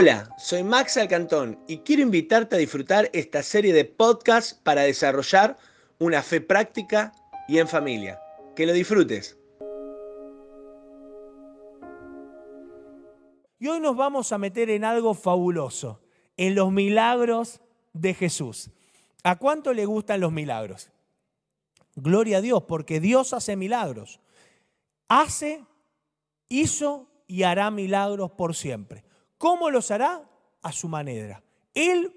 Hola, soy Max Alcantón y quiero invitarte a disfrutar esta serie de podcasts para desarrollar una fe práctica y en familia. Que lo disfrutes. Y hoy nos vamos a meter en algo fabuloso, en los milagros de Jesús. ¿A cuánto le gustan los milagros? Gloria a Dios, porque Dios hace milagros. Hace, hizo y hará milagros por siempre. ¿Cómo los hará? A su manera. Él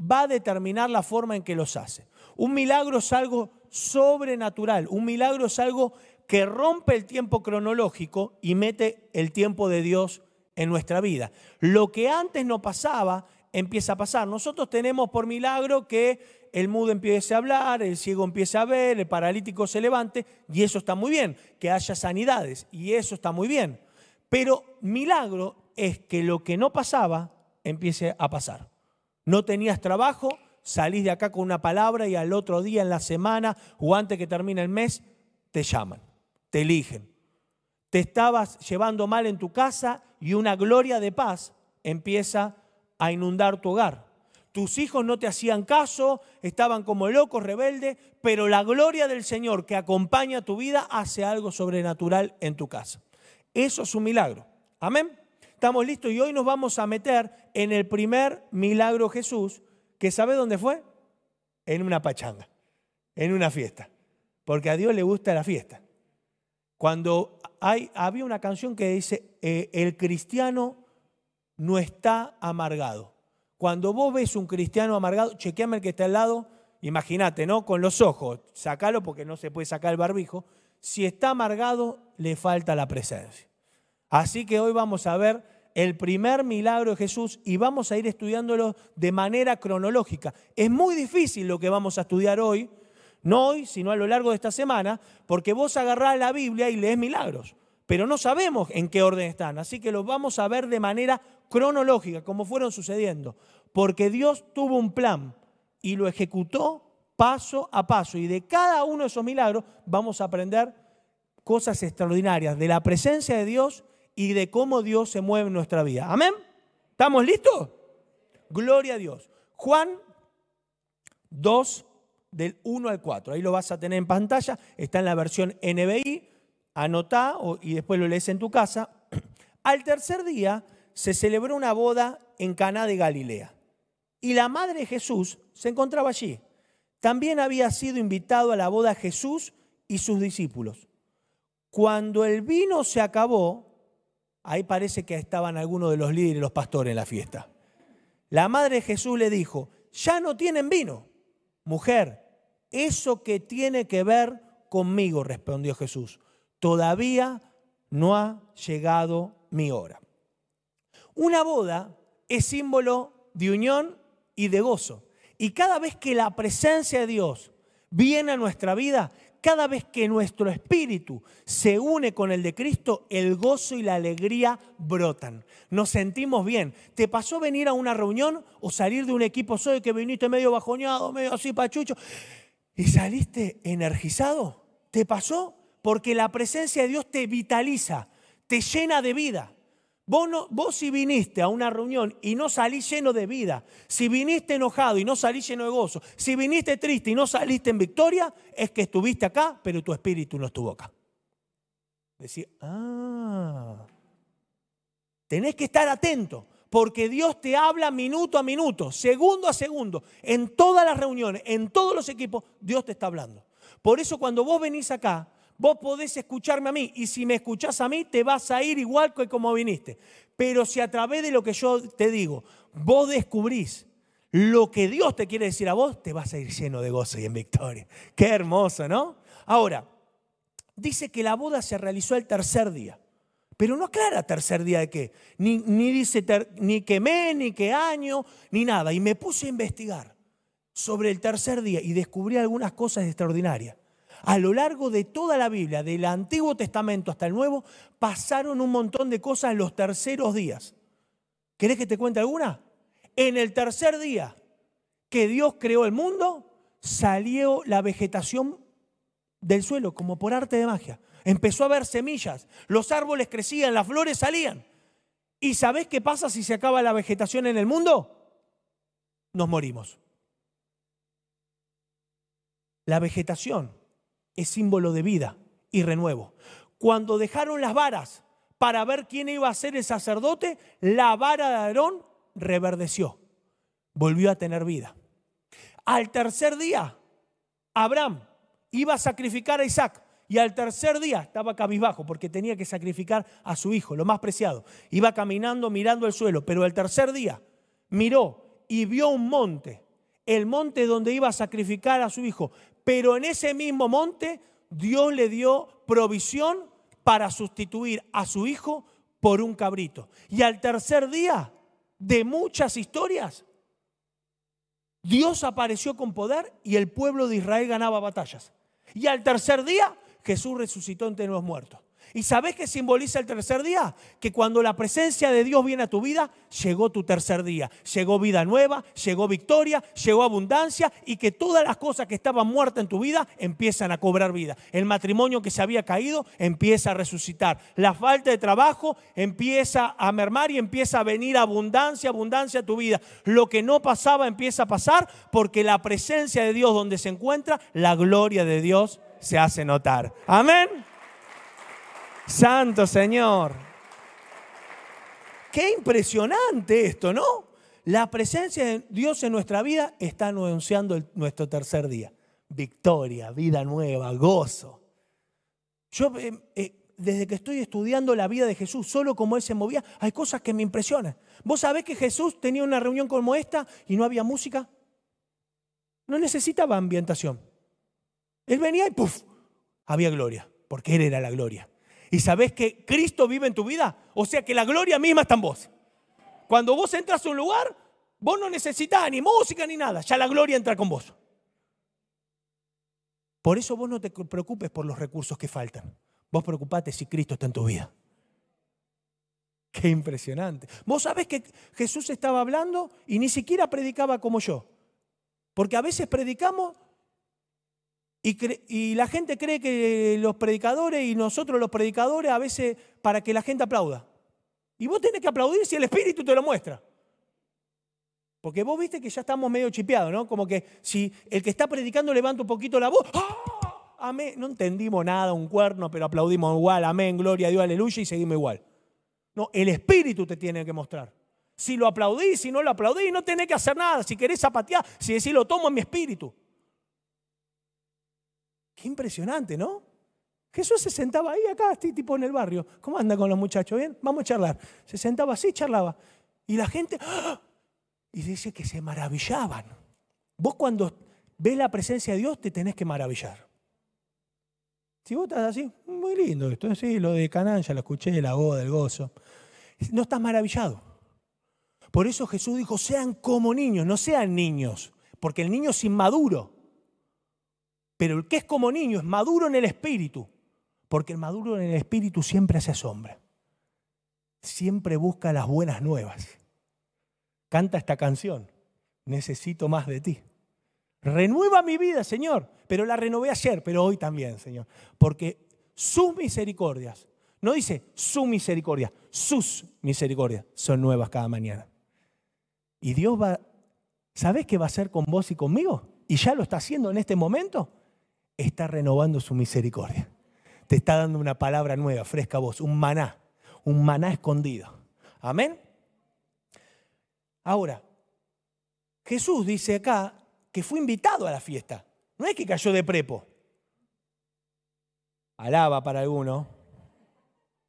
va a determinar la forma en que los hace. Un milagro es algo sobrenatural. Un milagro es algo que rompe el tiempo cronológico y mete el tiempo de Dios en nuestra vida. Lo que antes no pasaba, empieza a pasar. Nosotros tenemos por milagro que el mudo empiece a hablar, el ciego empiece a ver, el paralítico se levante, y eso está muy bien, que haya sanidades, y eso está muy bien. Pero milagro es que lo que no pasaba empiece a pasar. No tenías trabajo, salís de acá con una palabra y al otro día en la semana o antes que termine el mes, te llaman, te eligen. Te estabas llevando mal en tu casa y una gloria de paz empieza a inundar tu hogar. Tus hijos no te hacían caso, estaban como locos, rebeldes, pero la gloria del Señor que acompaña tu vida hace algo sobrenatural en tu casa. Eso es un milagro. Amén. Estamos listos y hoy nos vamos a meter en el primer milagro Jesús, que ¿sabe dónde fue? En una pachanga, en una fiesta. Porque a Dios le gusta la fiesta. Cuando hay, había una canción que dice, eh, el cristiano no está amargado. Cuando vos ves un cristiano amargado, chequeame el que está al lado, imagínate, ¿no? Con los ojos, sacalo porque no se puede sacar el barbijo. Si está amargado, le falta la presencia. Así que hoy vamos a ver el primer milagro de Jesús y vamos a ir estudiándolo de manera cronológica. Es muy difícil lo que vamos a estudiar hoy, no hoy, sino a lo largo de esta semana, porque vos agarrás la Biblia y lees milagros, pero no sabemos en qué orden están, así que los vamos a ver de manera cronológica, como fueron sucediendo, porque Dios tuvo un plan y lo ejecutó paso a paso, y de cada uno de esos milagros vamos a aprender cosas extraordinarias de la presencia de Dios y de cómo Dios se mueve en nuestra vida. Amén. ¿Estamos listos? Gloria a Dios. Juan 2, del 1 al 4. Ahí lo vas a tener en pantalla. Está en la versión NBI. Anotá y después lo lees en tu casa. Al tercer día se celebró una boda en Caná de Galilea. Y la madre de Jesús se encontraba allí. También había sido invitado a la boda Jesús y sus discípulos. Cuando el vino se acabó, Ahí parece que estaban algunos de los líderes, los pastores en la fiesta. La madre de Jesús le dijo, ya no tienen vino. Mujer, eso que tiene que ver conmigo, respondió Jesús. Todavía no ha llegado mi hora. Una boda es símbolo de unión y de gozo. Y cada vez que la presencia de Dios viene a nuestra vida, cada vez que nuestro espíritu se une con el de Cristo, el gozo y la alegría brotan. Nos sentimos bien. ¿Te pasó venir a una reunión o salir de un equipo soy que viniste medio bajoñado, medio así pachucho y saliste energizado? ¿Te pasó? Porque la presencia de Dios te vitaliza, te llena de vida. Vos, si viniste a una reunión y no salís lleno de vida, si viniste enojado y no salís lleno de gozo, si viniste triste y no saliste en victoria, es que estuviste acá, pero tu espíritu no estuvo acá. Decir, ah, tenés que estar atento, porque Dios te habla minuto a minuto, segundo a segundo, en todas las reuniones, en todos los equipos, Dios te está hablando. Por eso cuando vos venís acá, Vos podés escucharme a mí y si me escuchás a mí te vas a ir igual que como viniste. Pero si a través de lo que yo te digo, vos descubrís lo que Dios te quiere decir a vos, te vas a ir lleno de gozo y en victoria. Qué hermoso, ¿no? Ahora, dice que la boda se realizó el tercer día. Pero no aclara tercer día de qué. Ni, ni dice ni qué mes, ni qué año, ni nada. Y me puse a investigar sobre el tercer día y descubrí algunas cosas extraordinarias a lo largo de toda la Biblia, del Antiguo Testamento hasta el Nuevo, pasaron un montón de cosas en los terceros días. ¿Querés que te cuente alguna? En el tercer día que Dios creó el mundo, salió la vegetación del suelo, como por arte de magia. Empezó a haber semillas, los árboles crecían, las flores salían. ¿Y sabés qué pasa si se acaba la vegetación en el mundo? Nos morimos. La vegetación es símbolo de vida y renuevo. Cuando dejaron las varas para ver quién iba a ser el sacerdote, la vara de Aarón reverdeció, volvió a tener vida. Al tercer día, Abraham iba a sacrificar a Isaac y al tercer día estaba cabizbajo porque tenía que sacrificar a su hijo, lo más preciado. Iba caminando mirando el suelo, pero el tercer día miró y vio un monte, el monte donde iba a sacrificar a su hijo. Pero en ese mismo monte Dios le dio provisión para sustituir a su hijo por un cabrito. Y al tercer día de muchas historias, Dios apareció con poder y el pueblo de Israel ganaba batallas. Y al tercer día Jesús resucitó entre los muertos. ¿Y sabes qué simboliza el tercer día? Que cuando la presencia de Dios viene a tu vida, llegó tu tercer día. Llegó vida nueva, llegó victoria, llegó abundancia y que todas las cosas que estaban muertas en tu vida empiezan a cobrar vida. El matrimonio que se había caído empieza a resucitar. La falta de trabajo empieza a mermar y empieza a venir abundancia, abundancia a tu vida. Lo que no pasaba empieza a pasar porque la presencia de Dios donde se encuentra, la gloria de Dios se hace notar. Amén. Santo Señor. Qué impresionante esto, ¿no? La presencia de Dios en nuestra vida está anunciando nuestro tercer día. Victoria, vida nueva, gozo. Yo, eh, eh, desde que estoy estudiando la vida de Jesús, solo como Él se movía, hay cosas que me impresionan. ¿Vos sabés que Jesús tenía una reunión como esta y no había música? No necesitaba ambientación. Él venía y ¡puf! Había gloria, porque Él era la gloria y sabes que Cristo vive en tu vida, o sea que la gloria misma está en vos. Cuando vos entras a un lugar, vos no necesitas ni música ni nada, ya la gloria entra con vos. Por eso vos no te preocupes por los recursos que faltan. Vos preocupate si Cristo está en tu vida. Qué impresionante. Vos sabés que Jesús estaba hablando y ni siquiera predicaba como yo. Porque a veces predicamos y, la gente cree que los predicadores y nosotros los predicadores a veces para que la gente aplauda. Y vos tenés que aplaudir si el Espíritu te lo muestra. Porque vos viste que ya estamos medio chipeados, ¿no? Como que si el que está predicando levanta un poquito la voz, ¡ah! Amén. No entendimos nada, un cuerno, pero aplaudimos igual, amén, gloria a Dios, aleluya, y seguimos igual. No, el Espíritu te tiene que mostrar. Si lo aplaudís, si no lo aplaudís, no tenés que hacer nada. Si querés zapatear, si decís lo tomo en mi espíritu. Impresionante, ¿no? Jesús se sentaba ahí acá, este tipo en el barrio. ¿Cómo anda con los muchachos? ¿Bien? Vamos a charlar. Se sentaba así, charlaba. Y la gente, ¡ah! y dice que se maravillaban. Vos cuando ves la presencia de Dios te tenés que maravillar. Si vos estás así, muy lindo esto, sí, lo de Canaán ya lo escuché, la boda, el gozo. No estás maravillado. Por eso Jesús dijo, sean como niños, no sean niños, porque el niño es inmaduro. Pero el que es como niño es maduro en el espíritu, porque el maduro en el espíritu siempre hace sombra. Siempre busca las buenas nuevas. Canta esta canción, necesito más de ti. Renueva mi vida, Señor, pero la renové ayer, pero hoy también, Señor, porque sus misericordias, no dice su misericordia, sus misericordias son nuevas cada mañana. Y Dios va, ¿sabes qué va a hacer con vos y conmigo? Y ya lo está haciendo en este momento está renovando su misericordia. Te está dando una palabra nueva, fresca a vos, un maná, un maná escondido. Amén. Ahora, Jesús dice acá que fue invitado a la fiesta. No es que cayó de prepo. Alaba para alguno.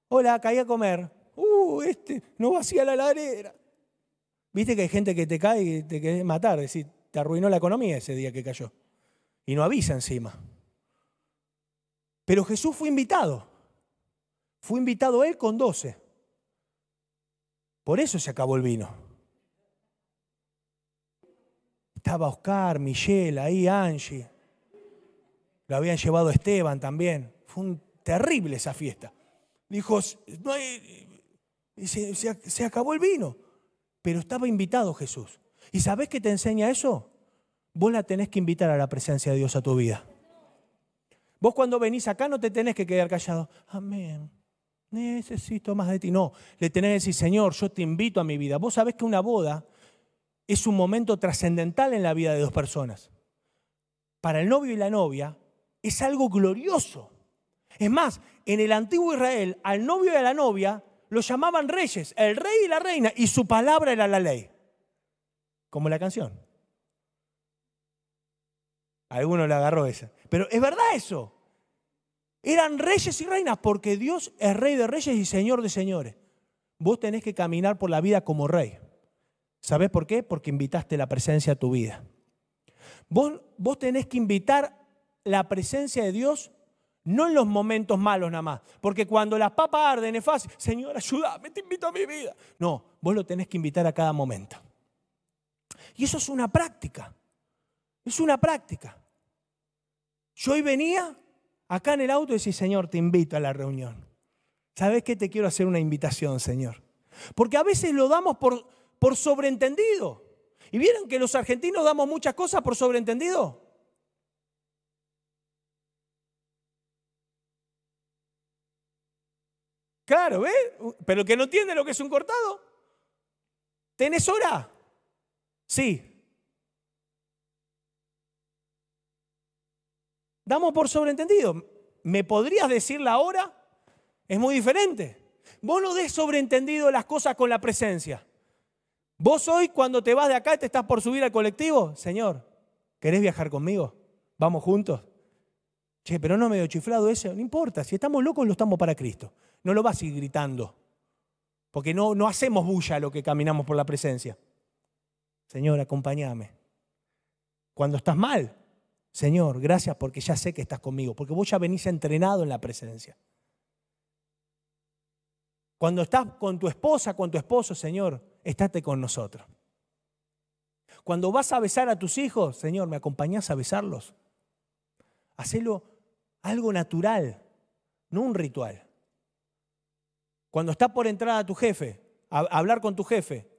Hola, caí a comer. Uh, este no vacía la ladera. Viste que hay gente que te cae y te quiere matar, es decir, te arruinó la economía ese día que cayó. Y no avisa encima. Pero Jesús fue invitado. Fue invitado él con doce. Por eso se acabó el vino. Estaba Oscar, Michelle, ahí Angie. Lo habían llevado Esteban también. Fue un terrible esa fiesta. Dijo, no hay, se, se acabó el vino. Pero estaba invitado Jesús. ¿Y sabés qué te enseña eso? Vos la tenés que invitar a la presencia de Dios a tu vida. Vos cuando venís acá no te tenés que quedar callado. Amén. necesito más de ti. No, le tenés que decir, Señor, yo te invito a mi vida. Vos sabés que una boda es un momento trascendental en la vida de dos personas. Para el novio y la novia es algo glorioso. Es más, en el antiguo Israel, al novio y a la novia lo llamaban reyes, el rey y la reina, y su palabra era la ley. Como la canción. Alguno le agarró esa. Pero es verdad eso. Eran reyes y reinas porque Dios es rey de reyes y señor de señores. Vos tenés que caminar por la vida como rey. ¿Sabés por qué? Porque invitaste la presencia a tu vida. Vos, vos tenés que invitar la presencia de Dios no en los momentos malos nada más. Porque cuando las papas arden es fácil, Señor, ayúdame, te invito a mi vida. No, vos lo tenés que invitar a cada momento. Y eso es una práctica. Es una práctica. Yo hoy venía acá en el auto y decía, Señor, te invito a la reunión. ¿Sabes qué? Te quiero hacer una invitación, Señor. Porque a veces lo damos por, por sobreentendido. ¿Y vieron que los argentinos damos muchas cosas por sobreentendido? Claro, ¿ves? Pero que no entiende lo que es un cortado. ¿Tenés hora? Sí. Damos por sobreentendido. ¿Me podrías decir la hora? Es muy diferente. Vos no des sobreentendido las cosas con la presencia. Vos hoy cuando te vas de acá te estás por subir al colectivo, Señor, ¿querés viajar conmigo? ¿Vamos juntos? Che, pero no medio chiflado ese. No importa, si estamos locos lo estamos para Cristo. No lo vas a ir gritando. Porque no, no hacemos bulla lo que caminamos por la presencia. Señor, acompáñame. Cuando estás mal, Señor, gracias porque ya sé que estás conmigo, porque vos ya venís entrenado en la presencia. Cuando estás con tu esposa, con tu esposo, Señor, estate con nosotros. Cuando vas a besar a tus hijos, Señor, ¿me acompañás a besarlos? Hacelo algo natural, no un ritual. Cuando está por entrar a tu jefe, a hablar con tu jefe,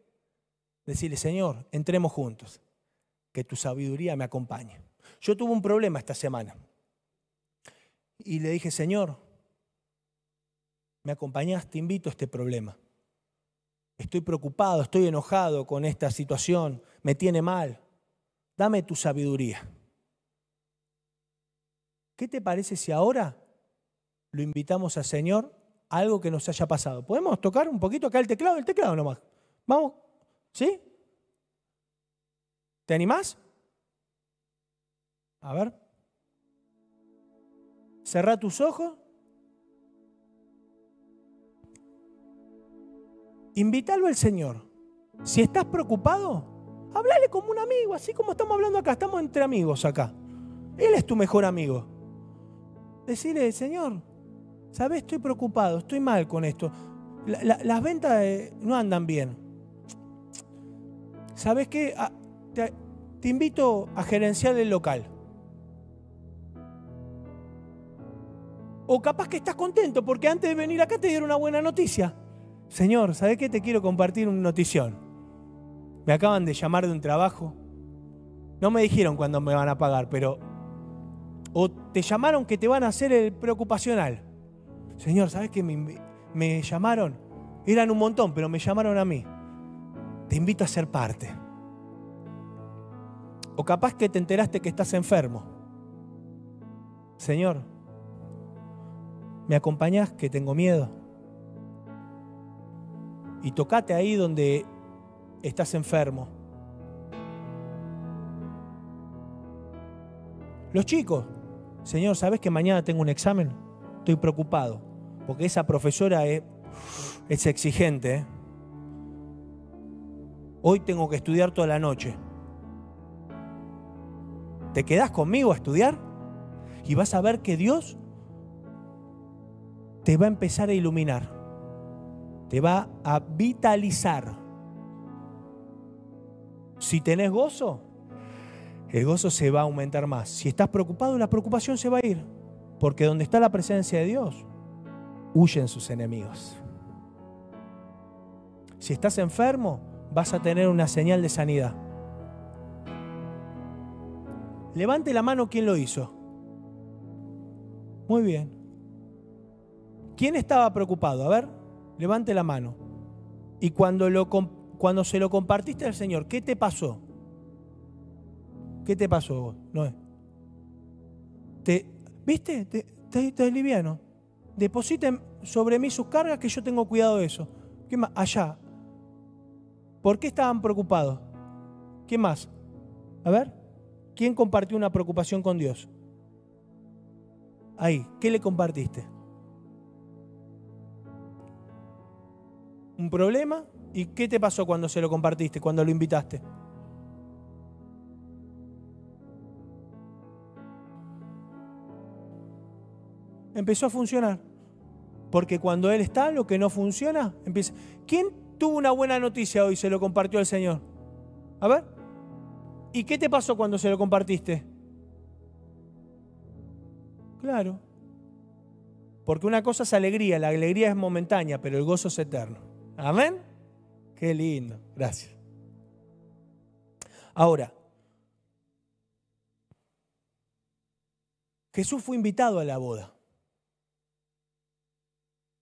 decirle, Señor, entremos juntos, que tu sabiduría me acompañe. Yo tuve un problema esta semana. Y le dije, Señor, me acompañas, te invito a este problema. Estoy preocupado, estoy enojado con esta situación, me tiene mal. Dame tu sabiduría. ¿Qué te parece si ahora lo invitamos al Señor a algo que nos haya pasado? ¿Podemos tocar un poquito acá el teclado? El teclado nomás. Vamos, ¿sí? ¿Te animás? A ver. Cerra tus ojos. Invítalo al Señor. Si estás preocupado, háblale como un amigo, así como estamos hablando acá, estamos entre amigos acá. Él es tu mejor amigo. Decirle, Señor, ¿sabes? Estoy preocupado, estoy mal con esto. las ventas eh, no andan bien. ¿Sabes qué? Ah, te, te invito a gerenciar el local. O capaz que estás contento porque antes de venir acá te dieron una buena noticia. Señor, ¿sabes qué? Te quiero compartir una notición. Me acaban de llamar de un trabajo. No me dijeron cuándo me van a pagar, pero... O te llamaron que te van a hacer el preocupacional. Señor, ¿sabes qué? Me, me llamaron. Eran un montón, pero me llamaron a mí. Te invito a ser parte. O capaz que te enteraste que estás enfermo. Señor, ¿Me acompañás que tengo miedo? Y tocate ahí donde estás enfermo. Los chicos, Señor, ¿sabes que mañana tengo un examen? Estoy preocupado, porque esa profesora es, exigente. ¿eh? Hoy tengo que estudiar toda la noche. ¿Te quedás conmigo a estudiar? Y vas a ver que Dios te va a empezar a iluminar, te va a vitalizar. Si tenés gozo, el gozo se va a aumentar más. Si estás preocupado, la preocupación se va a ir. Porque donde está la presencia de Dios, huyen sus enemigos. Si estás enfermo, vas a tener una señal de sanidad. Levante la mano quien lo hizo. Muy bien. ¿Quién estaba preocupado? A ver, levante la mano. Y cuando, lo, cuando se lo compartiste al Señor, ¿qué te pasó? ¿Qué te pasó vos? No Te, ¿Viste? Te, te, te liviano. Depositen sobre mí sus cargas que yo tengo cuidado de eso. ¿Qué más? Allá. ¿Por qué estaban preocupados? ¿Qué más? A ver, ¿quién compartió una preocupación con Dios? Ahí, ¿qué le compartiste? ¿Un problema? ¿Y qué te pasó cuando se lo compartiste, cuando lo invitaste? Empezó a funcionar. Porque cuando Él está, lo que no funciona, empieza. ¿Quién tuvo una buena noticia hoy y se lo compartió al Señor? A ver. ¿Y qué te pasó cuando se lo compartiste? Claro. Porque una cosa es alegría, la alegría es momentánea, pero el gozo es eterno. Amén. Qué lindo. Gracias. Ahora, Jesús fue invitado a la boda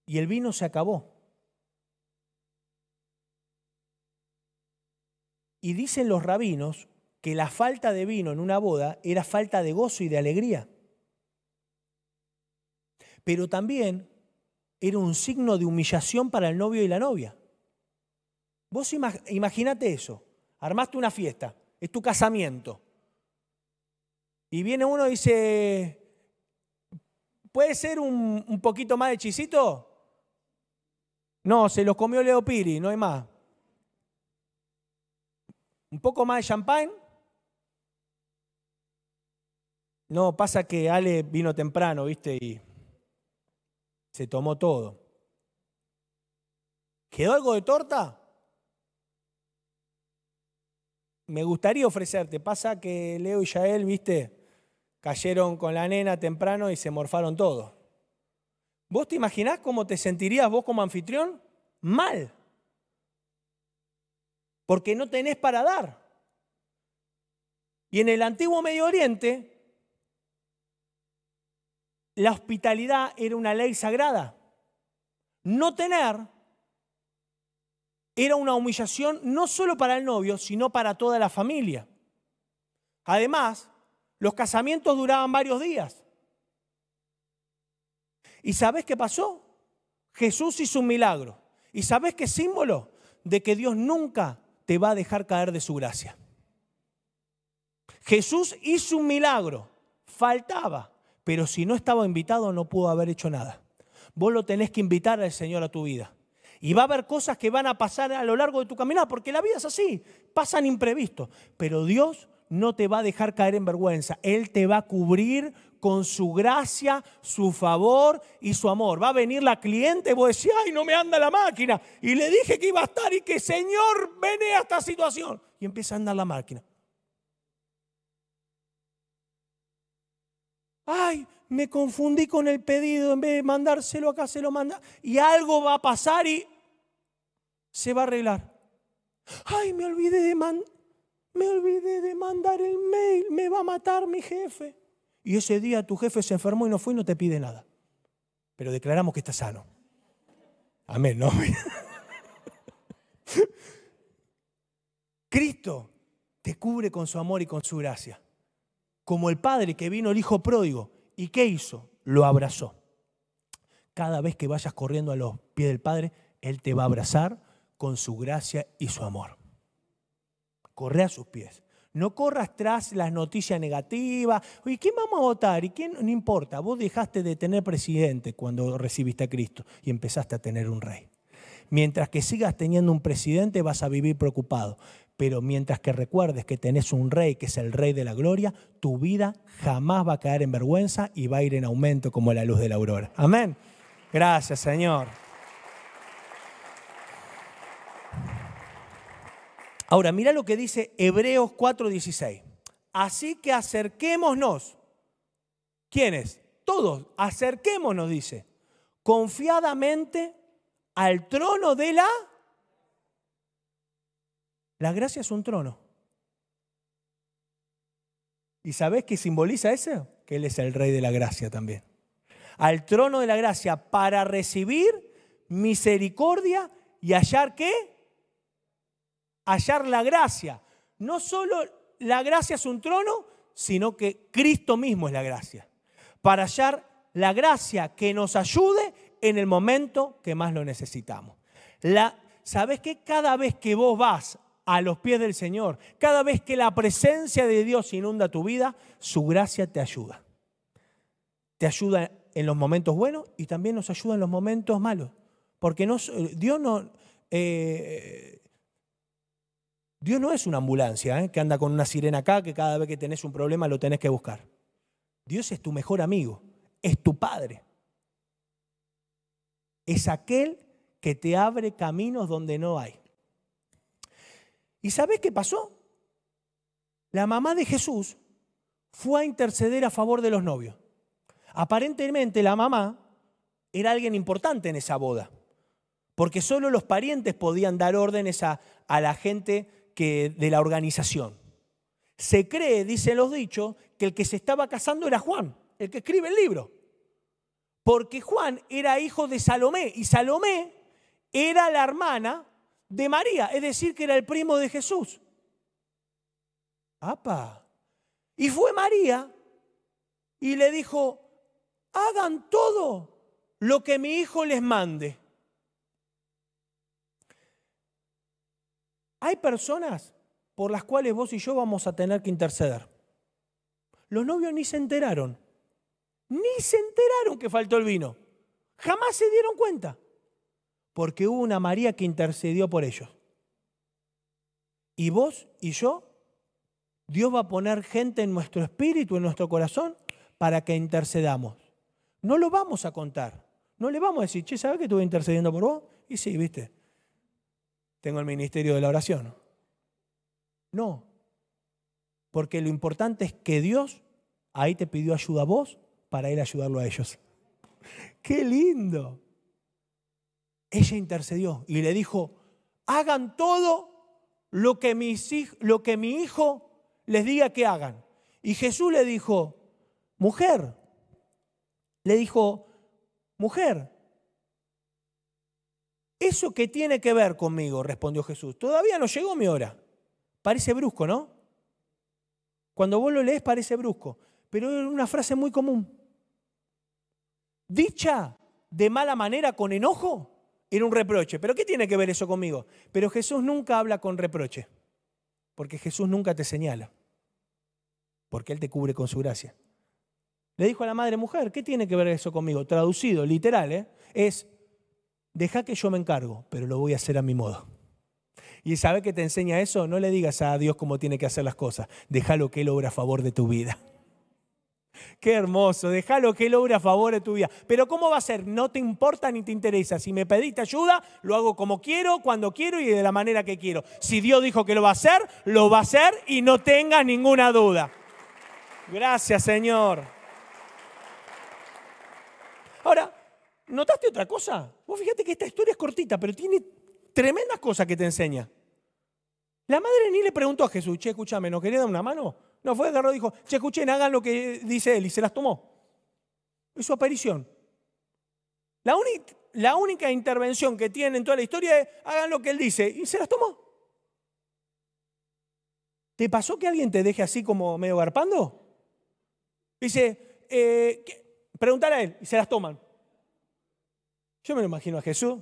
y el vino se acabó. Y dicen los rabinos que la falta de vino en una boda era falta de gozo y de alegría. Pero también era un signo de humillación para el novio y la novia. Vos imagínate eso, armaste una fiesta, es tu casamiento. Y viene uno y dice, ¿puede ser un, un poquito más de chisito? No, se los comió Leo Piri, no hay más. ¿Un poco más de champán? No, pasa que Ale vino temprano, ¿viste? Y se tomó todo. ¿Quedó algo de torta? Me gustaría ofrecerte. Pasa que Leo y Yael, ¿viste? Cayeron con la nena temprano y se morfaron todo. ¿Vos te imaginás cómo te sentirías vos como anfitrión? Mal. Porque no tenés para dar. Y en el antiguo Medio Oriente, la hospitalidad era una ley sagrada. No tener era una humillación no solo para el novio, sino para toda la familia. Además, los casamientos duraban varios días. ¿Y sabes qué pasó? Jesús hizo un milagro. ¿Y sabes qué símbolo? De que Dios nunca te va a dejar caer de su gracia. Jesús hizo un milagro. Faltaba. Pero si no estaba invitado no pudo haber hecho nada. Vos lo tenés que invitar al Señor a tu vida. Y va a haber cosas que van a pasar a lo largo de tu caminar, porque la vida es así, pasan imprevistos. Pero Dios no te va a dejar caer en vergüenza. Él te va a cubrir con su gracia, su favor y su amor. Va a venir la cliente y vos decís, ay, no me anda la máquina. Y le dije que iba a estar y que, Señor, vene a esta situación. Y empieza a andar la máquina. Ay, me confundí con el pedido, en vez de mandárselo acá, se lo manda. Y algo va a pasar y se va a arreglar. Ay, me olvidé de me olvidé de mandar el mail, me va a matar mi jefe. Y ese día tu jefe se enfermó y no fue y no te pide nada. Pero declaramos que está sano. Amén, ¿no? Cristo te cubre con su amor y con su gracia. Como el Padre que vino el Hijo pródigo. ¿Y qué hizo? Lo abrazó. Cada vez que vayas corriendo a los pies del Padre, Él te va a abrazar con su gracia y su amor corre a sus pies. No corras tras las noticias negativas. Oye, ¿quién vamos a votar? ¿Y quién? No importa. Vos dejaste de tener presidente cuando recibiste a Cristo y empezaste a tener un rey. Mientras que sigas teniendo un presidente vas a vivir preocupado. Pero mientras que recuerdes que tenés un rey que es el rey de la gloria, tu vida jamás va a caer en vergüenza y va a ir en aumento como la luz de la aurora. Amén. Gracias, Señor. Ahora, mira lo que dice Hebreos 4:16. Así que acerquémonos. ¿Quiénes? Todos, acerquémonos, dice, confiadamente al trono de la... La gracia es un trono. ¿Y sabes qué simboliza eso? Que Él es el rey de la gracia también. al trono de la gracia para recibir misericordia y hallar qué? Hallar la gracia. No solo la gracia es un trono, sino que Cristo mismo es la gracia. Para hallar la gracia que nos ayude en el momento que más lo necesitamos. La, ¿Sabes que cada vez que vos vas a los pies del Señor, cada vez que la presencia de Dios inunda tu vida, su gracia te ayuda? Te ayuda en los momentos buenos y también nos ayuda en los momentos malos. Porque no, Dios no... Eh, Dios no es una ambulancia ¿eh? que anda con una sirena acá, que cada vez que tenés un problema lo tenés que buscar. Dios es tu mejor amigo, es tu padre. Es aquel que te abre caminos donde no hay. ¿Y sabes qué pasó? La mamá de Jesús fue a interceder a favor de los novios. Aparentemente la mamá era alguien importante en esa boda, porque solo los parientes podían dar órdenes a, a la gente de la organización. Se cree, dicen los dichos, que el que se estaba casando era Juan, el que escribe el libro. Porque Juan era hijo de Salomé y Salomé era la hermana de María, es decir, que era el primo de Jesús. ¡Apa! Y fue María y le dijo, hagan todo lo que mi hijo les mande. Hay personas por las cuales vos y yo vamos a tener que interceder. Los novios ni se enteraron, ni se enteraron que faltó el vino. Jamás se dieron cuenta, porque hubo una María que intercedió por ellos. Y vos y yo, Dios va a poner gente en nuestro espíritu, en nuestro corazón, para que intercedamos. No lo vamos a contar. No le vamos a decir, che, ¿sabes que estuve intercediendo por vos? Y sí, viste tengo el ministerio de la oración. No, porque lo importante es que Dios ahí te pidió ayuda a vos para ir a ayudarlo a ellos. ¡Qué lindo! Ella intercedió y le dijo, hagan todo lo que, que mi hijo les diga que hagan. Y Jesús le dijo, mujer, le dijo, mujer, ¿Eso qué tiene que ver conmigo? respondió Jesús. Todavía no llegó mi hora. Parece brusco, ¿no? Cuando vos lo lees parece brusco, pero es una frase muy común. Dicha de mala manera, con enojo, era un reproche. ¿Pero qué tiene que ver eso conmigo? Pero Jesús nunca habla con reproche, porque Jesús nunca te señala, porque Él te cubre con su gracia. Le dijo a la madre mujer, ¿qué tiene que ver eso conmigo? Traducido, literal, ¿eh? es deja que yo me encargo, pero lo voy a hacer a mi modo. ¿Y sabe que te enseña eso? No le digas a Dios cómo tiene que hacer las cosas. Déjalo que Él obra a favor de tu vida. Qué hermoso, déjalo que Él obra a favor de tu vida. Pero ¿cómo va a ser? No te importa ni te interesa. Si me pediste ayuda, lo hago como quiero, cuando quiero y de la manera que quiero. Si Dios dijo que lo va a hacer, lo va a hacer y no tengas ninguna duda. Gracias, Señor. Ahora, ¿Notaste otra cosa? Vos fíjate que esta historia es cortita, pero tiene tremendas cosas que te enseña. La madre ni le preguntó a Jesús, che, escúchame, ¿no quería dar una mano? No, fue agarró y dijo, che, escuchen, hagan lo que dice él, y se las tomó. Es su aparición. La, única intervención que tiene en toda la historia es, hagan lo que él dice, y se las tomó. ¿Te pasó que alguien te deje así como medio garpando? Dice, eh, pregúntale a él, y se las toman. Yo me lo imagino a Jesús.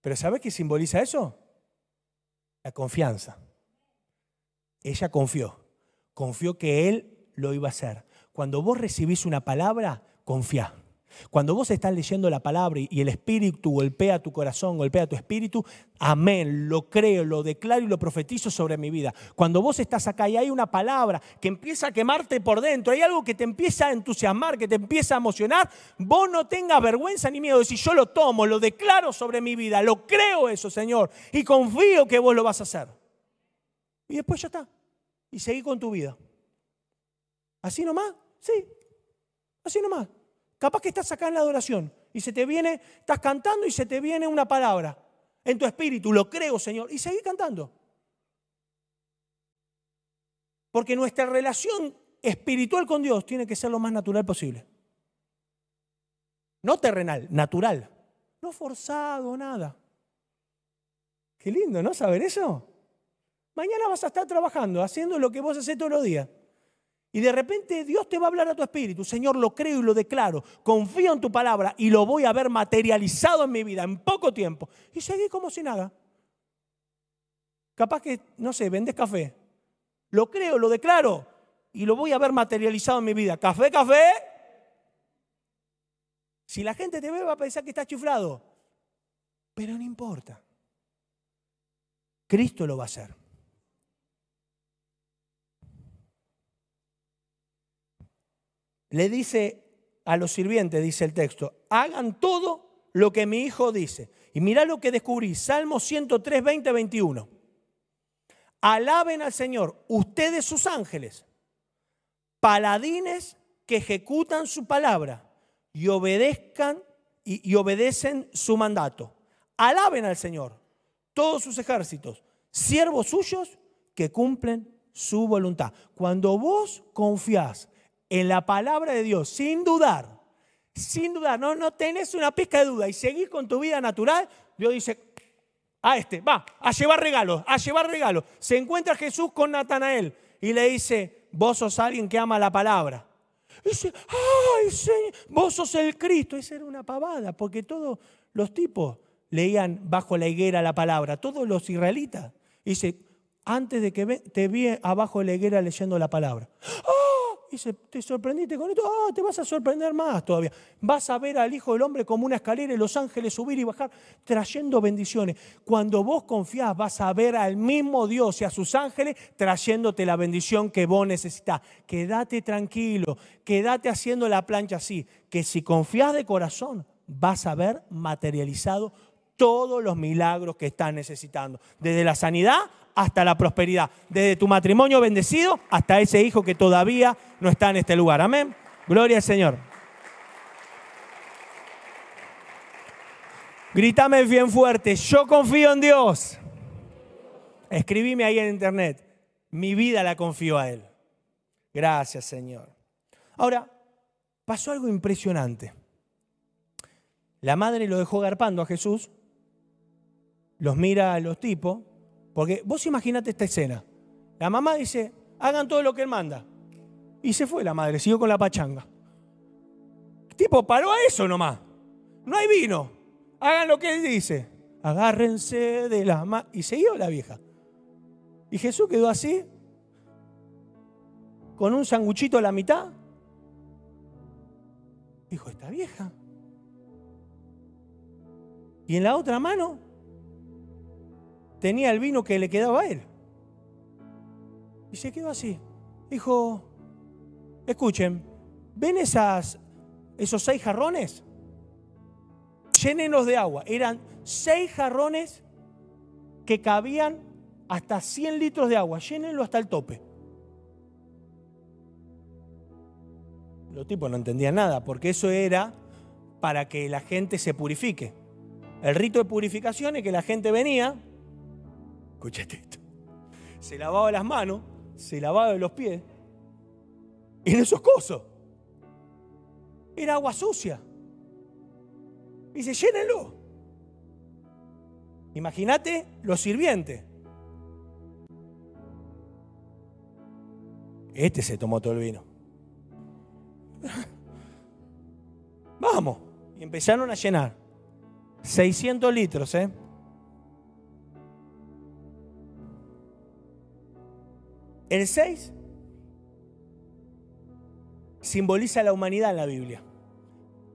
Pero ¿sabe qué simboliza eso? La confianza. Ella confió. Confió que Él lo iba a hacer. Cuando vos recibís una palabra, confía. Cuando vos estás leyendo la palabra y el Espíritu golpea tu corazón, golpea tu espíritu, amén, lo creo, lo declaro y lo profetizo sobre mi vida. Cuando vos estás acá y hay una palabra que empieza a quemarte por dentro, hay algo que te empieza a entusiasmar, que te empieza a emocionar, vos no tengas vergüenza ni miedo de decir yo lo tomo, lo declaro sobre mi vida, lo creo eso, Señor, y confío que vos lo vas a hacer. Y después ya está. Y seguí con tu vida. ¿Así nomás? Sí. Así nomás. Capaz que estás acá en la adoración y se te viene, estás cantando y se te viene una palabra en tu espíritu, lo creo, Señor, y seguí cantando. Porque nuestra relación espiritual con Dios tiene que ser lo más natural posible. No terrenal, natural. No forzado, nada. Qué lindo, ¿no? Saber eso. Mañana vas a estar trabajando, haciendo lo que vos haces todos los días. Y de repente Dios te va a hablar a tu espíritu. Señor, lo creo y lo declaro. Confío en tu palabra y lo voy a ver materializado en mi vida en poco tiempo. Y seguí como si nada. Capaz que, no sé, vendes café. Lo creo, lo declaro y lo voy a ver materializado en mi vida. Café, café. Si la gente te ve va a pensar que estás chiflado. Pero no importa. Cristo lo va a hacer. Le dice a los sirvientes, dice el texto, hagan todo lo que mi hijo dice. Y mira lo que descubrí, Salmo 103, 20, 21. Alaben al Señor, ustedes sus ángeles, paladines que ejecutan su palabra y obedezcan y, y obedecen su mandato. Alaben al Señor, todos sus ejércitos, siervos suyos que cumplen su voluntad. Cuando vos confías en la palabra de Dios sin dudar, sin dudar, no, no tenés una pizca de duda y seguís con tu vida natural, Dios dice, a este, va, a llevar regalos, a llevar regalos. Se encuentra Jesús con Natanael y le dice, vos sos alguien que ama la palabra. dice, ay, Señor, vos sos el Cristo. Esa era una pavada, porque todos los tipos leían bajo la higuera la palabra, todos los israelitas. dice, antes de que te vi abajo de la higuera leyendo la palabra. Dice, te sorprendiste con esto, ¡Oh! te vas a sorprender más todavía. Vas a ver al Hijo del Hombre como una escalera y los ángeles subir y bajar trayendo bendiciones. Cuando vos confías vas a ver al mismo Dios y a sus ángeles trayéndote la bendición que vos necesitas. Quédate tranquilo, quédate haciendo la plancha así, que si confías de corazón vas a ver materializado todos los milagros que estás necesitando. Desde la sanidad hasta la prosperidad. Desde tu matrimonio bendecido hasta ese hijo que todavía no está en este lugar. Amén. Gloria al Señor. Grítame bien fuerte, yo confío en Dios. Escribime ahí en internet, mi vida la confío a Él. Gracias Señor. Ahora, pasó algo impresionante. La madre lo dejó garpando a Jesús los mira a los tipos, porque vos imaginate esta escena. La mamá dice, hagan todo lo que él manda. Y se fue la madre, siguió con la pachanga. Tipo paró a eso nomás. No hay vino. Hagan lo que él dice. Agárrense de la mano. Y siguió la vieja. Y Jesús quedó así, con un sanguchito a la mitad. Dijo, esta vieja. Y en la otra mano tenía el vino que le quedaba a él. Y se quedó así. Dijo, escuchen, ¿ven esas, esos seis jarrones? Llénenlos de agua. Eran seis jarrones que cabían hasta 100 litros de agua. Llénenlo hasta el tope. Los tipos no entendían nada, porque eso era para que la gente se purifique. El rito de purificación es que la gente venía, escuchate esto, se lavaba las manos, se lavaba los pies, en esos cosos. Era agua sucia. Y dice, llénenlo. Imagínate los sirvientes. Este se tomó todo el vino. Vamos. Y empezaron a llenar. 600 litros, ¿eh? El 6 simboliza la humanidad en la Biblia.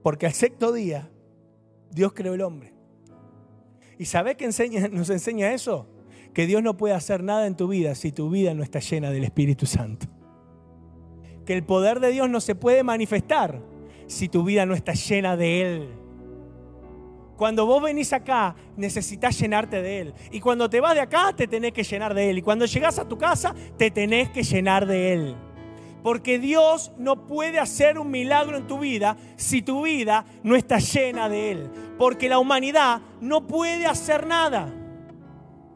Porque al sexto día Dios creó el hombre. ¿Y sabe qué enseña, nos enseña eso? Que Dios no puede hacer nada en tu vida si tu vida no está llena del Espíritu Santo. Que el poder de Dios no se puede manifestar si tu vida no está llena de Él. Cuando vos venís acá, necesitas llenarte de Él. Y cuando te vas de acá, te tenés que llenar de Él. Y cuando llegas a tu casa, te tenés que llenar de Él. Porque Dios no puede hacer un milagro en tu vida si tu vida no está llena de Él. Porque la humanidad no puede hacer nada.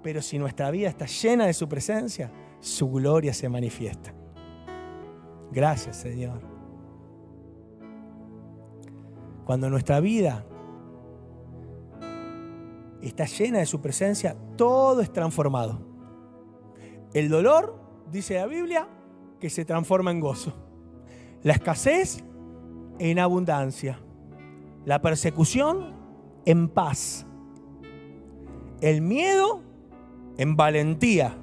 Pero si nuestra vida está llena de su presencia, su gloria se manifiesta. Gracias, Señor. Cuando nuestra vida está llena de su presencia, todo es transformado. El dolor, dice la Biblia, que se transforma en gozo. La escasez en abundancia. La persecución en paz. El miedo en valentía.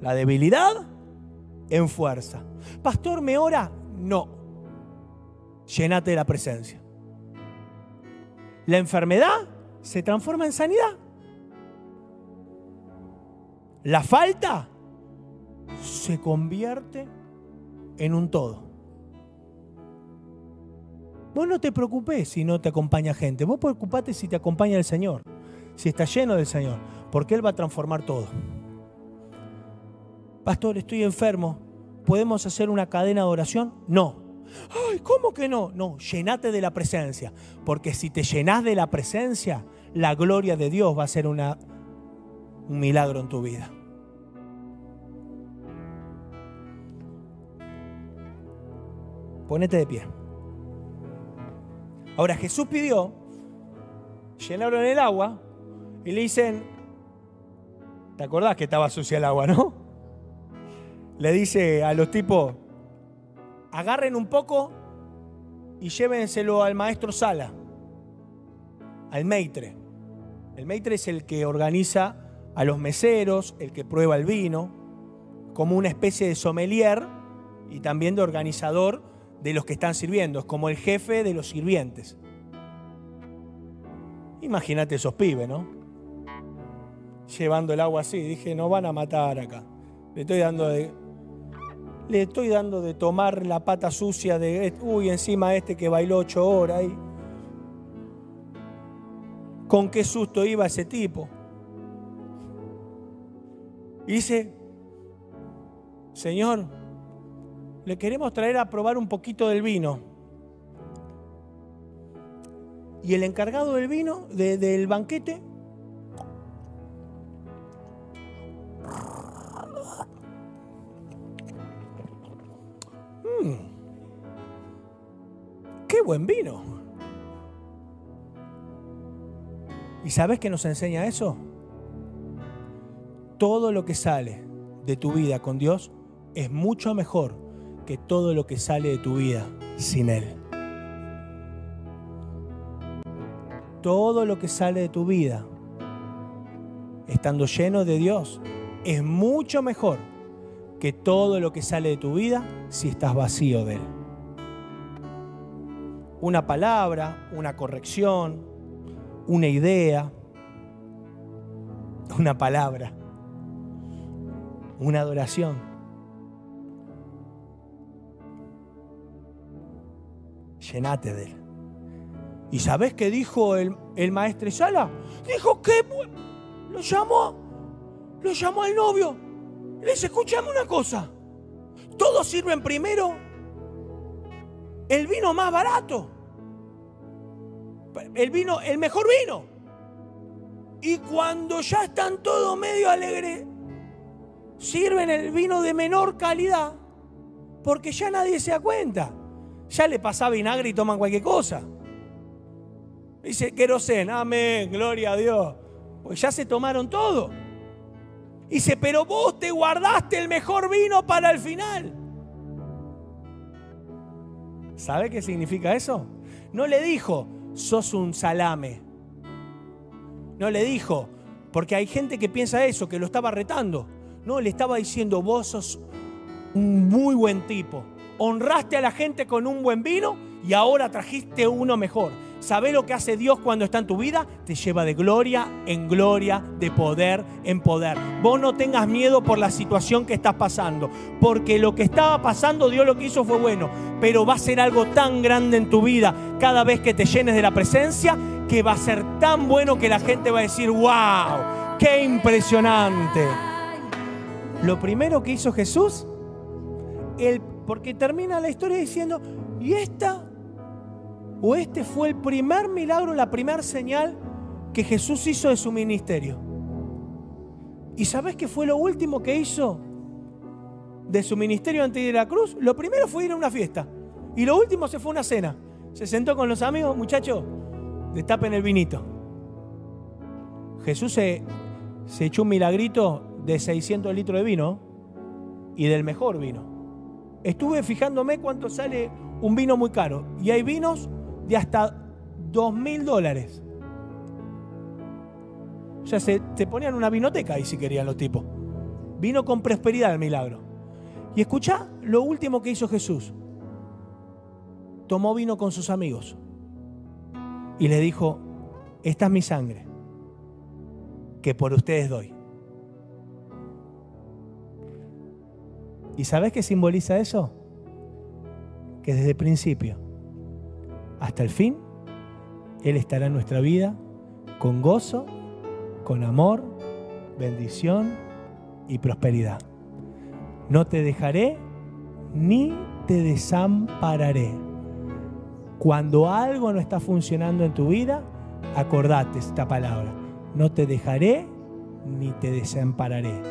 La debilidad en fuerza. Pastor, ¿me ora? No. Llénate de la presencia. La enfermedad se transforma en sanidad. La falta se convierte en un todo. Vos no te preocupes si no te acompaña gente. Vos preocupate si te acompaña el Señor. Si está lleno del Señor. Porque Él va a transformar todo. Pastor, estoy enfermo. ¿Podemos hacer una cadena de oración? No. Ay, ¿cómo que no? No, llenate de la presencia. Porque si te llenas de la presencia, la gloria de Dios va a ser un milagro en tu vida. Ponete de pie. Ahora Jesús pidió, llenaron el agua y le dicen, ¿te acordás que estaba sucia el agua, no? Le dice a los tipos, agarren un poco y llévenselo al maestro Sala, al maitre. El maitre es el que organiza a los meseros, el que prueba el vino, como una especie de sommelier y también de organizador de los que están sirviendo, es como el jefe de los sirvientes. Imagínate esos pibes, ¿no? Llevando el agua así, dije, no van a matar acá. Le estoy dando de. Le estoy dando de tomar la pata sucia de. Uy, encima este que bailó ocho horas ahí. Con qué susto iba ese tipo. Dice, Señor, le queremos traer a probar un poquito del vino. Y el encargado del vino, del banquete, mmm, qué buen vino. ¿Y sabes qué nos enseña eso? Todo lo que sale de tu vida con Dios es mucho mejor que todo lo que sale de tu vida sin Él. Todo lo que sale de tu vida, estando lleno de Dios, es mucho mejor que todo lo que sale de tu vida si estás vacío de Él. Una palabra, una corrección, una idea, una palabra, una adoración llenate de él. ¿Y sabes qué dijo el, el maestro Sala? Dijo que lo llamó, lo llamó al novio. Les escuchame una cosa. Todos sirven primero el vino más barato. El vino, el mejor vino. Y cuando ya están todos medio alegres, sirven el vino de menor calidad porque ya nadie se da cuenta. Ya le pasa vinagre y toman cualquier cosa. Dice, querosen, amén, gloria a Dios. Pues ya se tomaron todo. Dice, pero vos te guardaste el mejor vino para el final. ¿Sabe qué significa eso? No le dijo, sos un salame. No le dijo, porque hay gente que piensa eso, que lo estaba retando. No, le estaba diciendo, vos sos un muy buen tipo honraste a la gente con un buen vino y ahora trajiste uno mejor. ¿Sabes lo que hace Dios cuando está en tu vida? Te lleva de gloria en gloria, de poder en poder. Vos no tengas miedo por la situación que estás pasando, porque lo que estaba pasando, Dios lo que hizo fue bueno, pero va a ser algo tan grande en tu vida cada vez que te llenes de la presencia, que va a ser tan bueno que la gente va a decir, wow, qué impresionante. Lo primero que hizo Jesús, el porque termina la historia diciendo, ¿y esta? ¿O este fue el primer milagro, la primera señal que Jesús hizo de su ministerio? ¿Y sabes qué fue lo último que hizo? de su ministerio antes de ir a la cruz, lo primero fue ir a una fiesta. Y lo último se fue a una cena. Se sentó con los amigos, muchachos, destapen el vinito. Jesús se, se echó un milagrito de 600 litros de vino y del mejor vino. Estuve fijándome cuánto sale un vino muy caro. Y hay vinos de hasta 2 mil dólares. O sea, se, te ponían una vinoteca ahí si querían los tipos. Vino con prosperidad el milagro. Y escucha lo último que hizo Jesús. Tomó vino con sus amigos y le dijo, esta es mi sangre que por ustedes doy. ¿Y sabes qué simboliza eso? Que desde el principio hasta el fin, Él estará en nuestra vida con gozo, con amor, bendición y prosperidad. No te dejaré ni te desampararé. Cuando algo no está funcionando en tu vida, acordate esta palabra. No te dejaré ni te desampararé.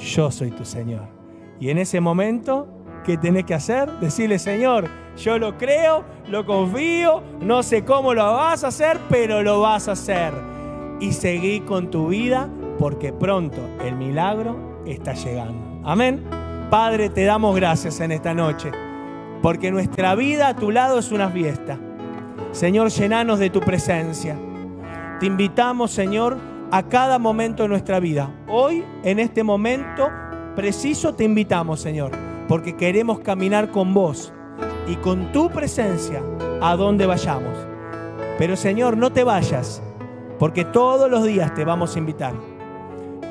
Yo soy tu Señor. Y en ese momento, ¿qué tenés que hacer? Decirle, Señor, yo lo creo, lo confío, no sé cómo lo vas a hacer, pero lo vas a hacer. Y seguí con tu vida porque pronto el milagro está llegando. Amén. Padre, te damos gracias en esta noche, porque nuestra vida a tu lado es una fiesta. Señor, llenanos de tu presencia. Te invitamos, Señor, a cada momento de nuestra vida. Hoy, en este momento preciso, te invitamos, Señor, porque queremos caminar con vos y con tu presencia a donde vayamos. Pero, Señor, no te vayas, porque todos los días te vamos a invitar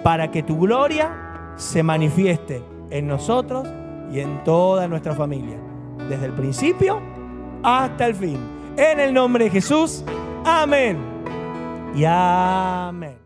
para que tu gloria se manifieste en nosotros y en toda nuestra familia, desde el principio hasta el fin. En el nombre de Jesús, amén y amén.